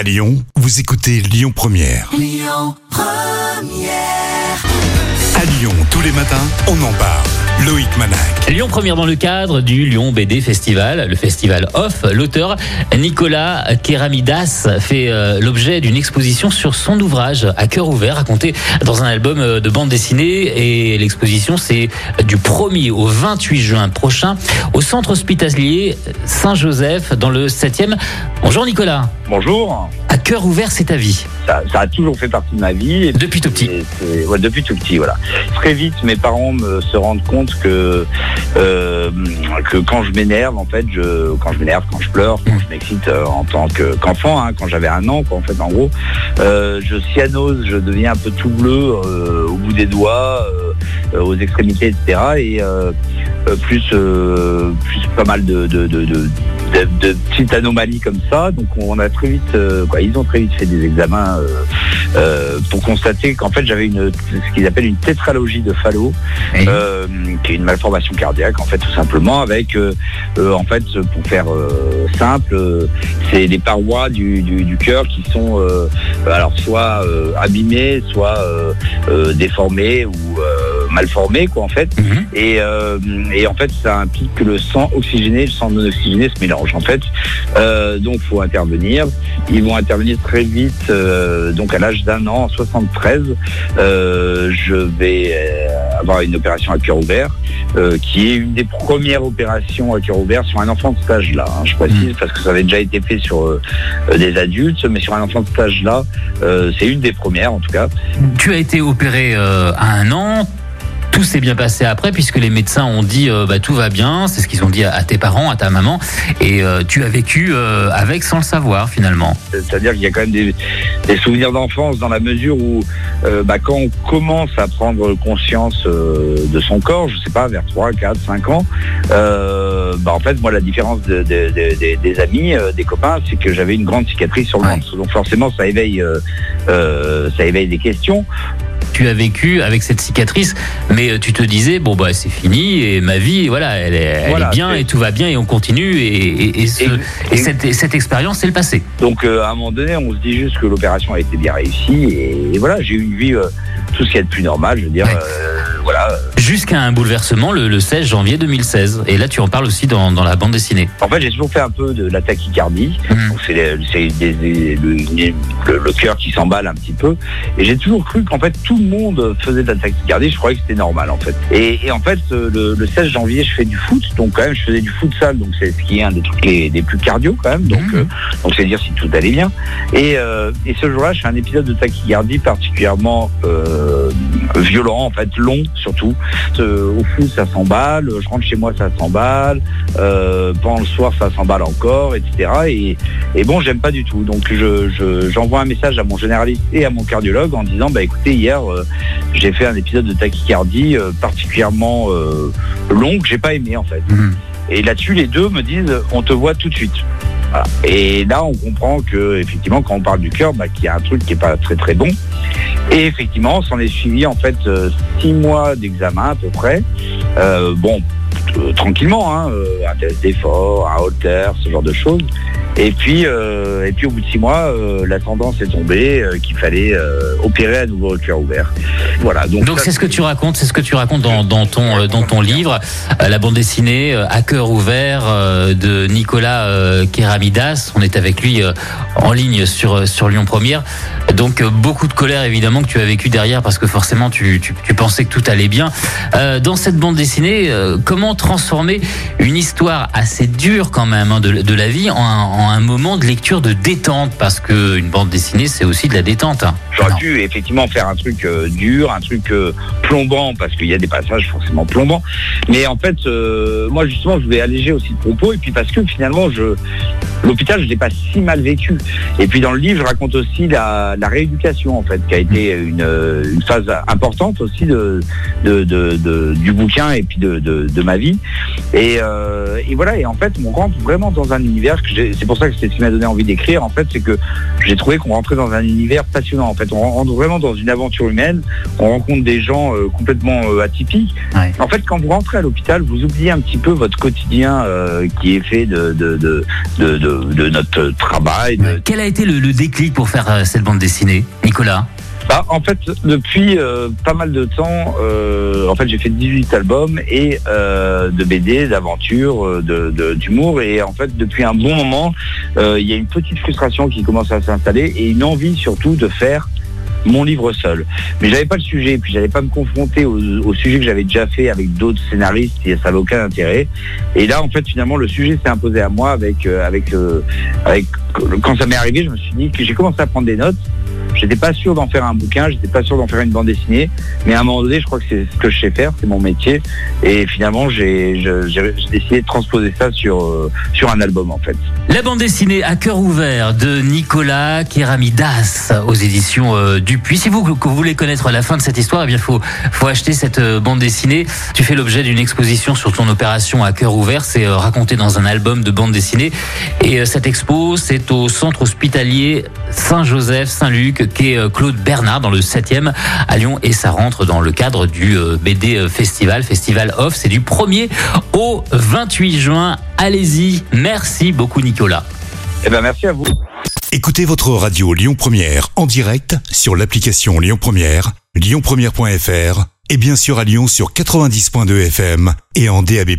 À Lyon, vous écoutez Lyon Première. À Lyon, tous les matins, on en parle. Loïc Manac. Lyon Première dans le cadre du Lyon BD Festival, le festival Off. L'auteur Nicolas Keramidas fait euh, l'objet d'une exposition sur son ouvrage à cœur ouvert, raconté dans un album euh, de bande dessinée. Et l'exposition, c'est du 1er au 28 juin prochain au centre hospitalier Saint-Joseph dans le 7e. Bonjour Nicolas. Bonjour. À cœur ouvert, c'est ta vie. Ça, ça a toujours fait partie de ma vie. Et Depuis tout petit. ouais, depuis tout petit, voilà. Très vite, mes parents me se rendent compte que euh, que quand je m'énerve, en fait, je quand je m'énerve, quand je pleure, quand je m'excite euh, en tant que- qu'enfant, hein, quand j'avais un an, en fait, en gros, euh, je cyanose, je deviens un peu tout bleu au bout des doigts, aux extrémités, etc. Et plus plus pas mal de- de- de petites anomalies comme ça. Donc on a très vite, euh, quoi, ils ont très vite fait des examens euh, euh, pour constater qu'en fait j'avais une ce qu'ils appellent une tétralogie de Fallot, qui est une malformation cardiaque en fait tout simplement avec en fait pour faire simple, c'est les parois du, du, du cœur qui sont alors soit abîmées, soit déformées ou mal formées quoi en fait. Mhm. Et, euh, et en fait, ça implique que le sang oxygéné et le sang non oxygéné se mélangent. En fait, euh, donc faut intervenir. Ils vont intervenir très vite. euh, donc à l'âge d'un an, en 73, euh, je vais avoir une opération à cœur ouvert, qui est une des premières opérations à cœur ouvert sur un enfant de cet âge-là. hein, je précise parce que ça avait déjà été fait sur des adultes, mais sur un enfant de âge-là, euh, c'est une des premières en tout cas. Tu as été opéré à un an. Tout s'est bien passé après puisque les médecins ont dit euh, bah, tout va bien, c'est ce qu'ils ont dit à, à tes parents, à ta maman, et euh, tu as vécu euh, avec sans le savoir finalement. C'est-à-dire qu'il y a quand même des, des souvenirs d'enfance dans la mesure où bah, quand on commence à prendre conscience de son corps, je sais pas, vers 3, 4, 5 ans, bah, en fait, moi, la différence de- de- de- de- des amis, des copains, c'est que j'avais une grande cicatrice sur le Ouais. ventre. Donc forcément, ça éveille, ça éveille des questions. Tu as vécu avec cette cicatrice, mais euh, tu te disais bon bah c'est fini et ma vie voilà elle est, elle Voilà, est bien et tout va bien et on continue et, et- et ce- Et- et cette, et cette expérience c'est le passé. Donc euh, à un moment donné, on se dit juste que l'opération a été bien réussie et, voilà, j'ai eu une vie, euh, tout ce qu'il y a de plus normal, je veux dire, Ouais. euh, voilà. Jusqu'à un bouleversement le, le 16 janvier 2016 et là tu en parles aussi dans, dans la bande dessinée. En fait, j'ai toujours fait un peu de la tachycardie. Mhm. C'est le, cœur qui s'emballe un petit peu. Et j'ai toujours cru qu'en fait tout le monde faisait de la tachycardie. Je croyais que c'était normal en fait. Et, et en fait euh, le, le 16 janvier, je fais du foot. Donc quand même, je faisais du futsal. Donc c'est ce qui est un des trucs les, des plus cardio quand même. Donc Mhm. euh, donc c'est dire si tout allait bien. Et, euh, et ce jour-là, je fais un épisode de tachycardie particulièrement euh, violent, en fait long surtout. Euh, au foot, ça s'emballe. Je rentre chez moi, ça s'emballe. Euh, pendant le soir, ça s'emballe encore, etc. Et, et bon, j'aime pas du tout. Donc, je, je- j'envoie un message à mon généraliste et à mon cardiologue en disant, bah écoutez, hier, euh, j'ai fait un épisode de tachycardie particulièrement long que j'ai pas aimé en fait. Mhm. Et là-dessus, les deux me disent, on te voit tout de suite. Et là, on comprend que effectivement, quand on parle du cœur, bah, qu'il y a un truc qui est pas très très bon. Et effectivement, s'en est suivi en fait euh, six mois d'examen à peu près. Euh, bon, euh, tranquillement, hein, un test d'effort, un holter, ce genre de choses. Et puis, euh, et puis au bout de six mois, euh, la tendance est tombée euh, qu'il fallait opérer à nouveau le cœur ouvert. Voilà. Donc, Donc ça, c'est ce que tu racontes, c'est ce que tu racontes dans, dans ton dans ton livre, la bande dessinée à cœur ouvert de Nicolas Keramidas. On est avec lui en ligne sur sur Lyon Première. Donc euh, beaucoup de colère évidemment que tu as vécu derrière parce que forcément tu, tu, tu pensais que tout allait bien. Euh, dans cette bande dessinée, euh, comment transformer une histoire assez dure quand même hein, de, de la vie en un, en un moment de lecture de détente? Parce que une bande dessinée c'est aussi de la détente. hein. J'aurais pu effectivement faire un truc euh, dur, un truc euh, plombant, parce qu'il y a des passages forcément plombants. Mais en fait, euh, moi justement, je voulais alléger aussi le propos, et puis parce que finalement, je l'hôpital, je l'ai pas si mal vécu. Et puis dans le livre, je raconte aussi la, la rééducation en fait, qui a été une, une phase importante aussi de, de, de, de- du bouquin et puis de, ma vie. Et, euh, et voilà, et en fait, on rentre vraiment dans un univers c'est pour ça que c'est ce qui m'a donné envie d'écrire. En fait, c'est que j'ai trouvé qu'on rentrait dans un univers passionnant. En fait, on rentre vraiment dans une aventure humaine. On rencontre des gens euh, complètement euh, atypiques. Ouais. En fait, quand vous rentrez à l'hôpital, vous oubliez un petit peu votre quotidien qui est fait de, de, notre travail. de- Quel a été le, le déclic pour faire euh, cette bande dessinée, Nicolas? Bah, en fait, depuis euh, pas mal de temps, euh, en fait, j'ai fait 18 albums et euh, de BD, d'aventure, de, de- d'humour. Et en fait, depuis un bon moment, il y a une petite frustration qui commence à s'installer et une envie surtout de faire mon livre seul. Mais j'avais pas le sujet, puis j'allais pas me confronter au, sujet que j'avais déjà fait avec d'autres scénaristes et ça n'avait aucun intérêt. Et là, en fait, finalement, le sujet s'est imposé à moi euh, euh, avec quand ça m'est arrivé, je me suis dit que j'ai commencé à prendre des notes. J'étais pas sûr d'en faire un bouquin, j'étais pas sûr d'en faire une bande dessinée, mais à un moment donné, je crois que c'est ce que je sais faire, c'est mon métier, et finalement, j'ai décidé de transposer ça sur euh, sur un album en fait. La bande dessinée à cœur ouvert de Nicolas Keramidas aux éditions euh, Dupuis. Si vous, vous voulez connaître la fin de cette histoire, eh bien faut faut acheter cette euh, bande dessinée. Tu fais l'objet d'une exposition sur ton opération à cœur ouvert. C'est raconté dans un album de bande dessinée. Et cette expo, c'est au centre hospitalier Saint-Joseph Saint-Luc, qui est euh, Claude Bernard dans le 7e à Lyon, et ça rentre dans le cadre du euh, BD Festival, Festival Off. C'est du 1er au 28 juin. Allez-y. Merci beaucoup Nicolas. Eh ben merci à vous. Écoutez votre radio Lyon Première en direct sur l'application Lyon Première, lyonpremière.fr et bien sûr à Lyon sur 90.2 FM et en DAB+.